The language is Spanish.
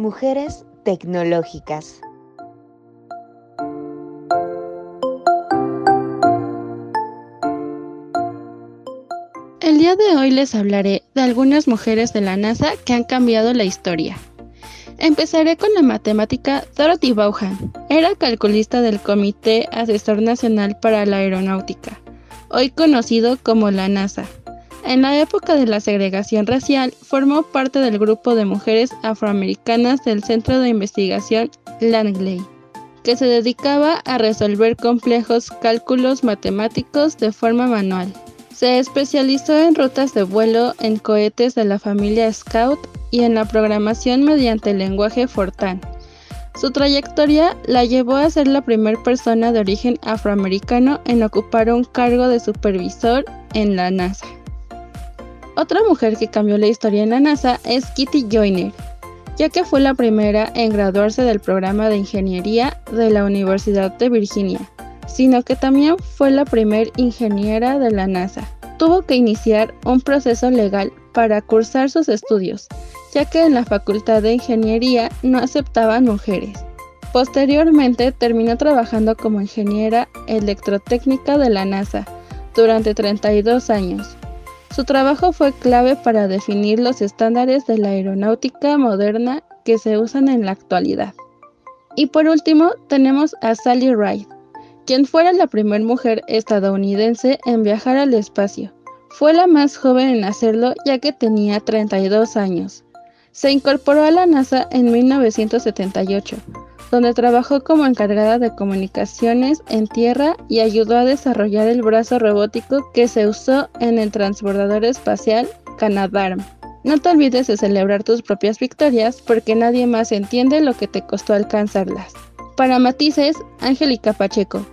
Mujeres Tecnológicas. El día de hoy les hablaré de algunas mujeres de la NASA que han cambiado la historia. Empezaré con la matemática Dorothy Vaughan. Era calculista del Comité Asesor Nacional para la Aeronáutica, hoy conocido como la NASA. En la época de la segregación racial, formó parte del grupo de mujeres afroamericanas del Centro de Investigación Langley, que se dedicaba a resolver complejos cálculos matemáticos de forma manual. Se especializó en rutas de vuelo en cohetes de la familia Scout y en la programación mediante el lenguaje Fortran. Su trayectoria la llevó a ser la primera persona de origen afroamericano en ocupar un cargo de supervisor en la NASA. Otra mujer que cambió la historia en la NASA es Kitty Joyner, ya que fue la primera en graduarse del programa de ingeniería de la Universidad de Virginia sino que también fue la primera ingeniera de la NASA. Tuvo que iniciar un proceso legal para cursar sus estudios, ya que en la Facultad de Ingeniería no aceptaban mujeres. Posteriormente terminó trabajando como ingeniera electrotécnica de la NASA durante 32 años. Su trabajo fue clave para definir los estándares de la aeronáutica moderna que se usan en la actualidad. Y por último tenemos a Sally Ride, quien fuera la primera mujer estadounidense en viajar al espacio. Fue la más joven en hacerlo ya que tenía 32 años. Se incorporó a la NASA en 1978, donde trabajó como encargada de comunicaciones en tierra y ayudó a desarrollar el brazo robótico que se usó en el transbordador espacial Canadarm. No te olvides de celebrar tus propias victorias porque nadie más entiende lo que te costó alcanzarlas. Para matices, Angélica Pacheco,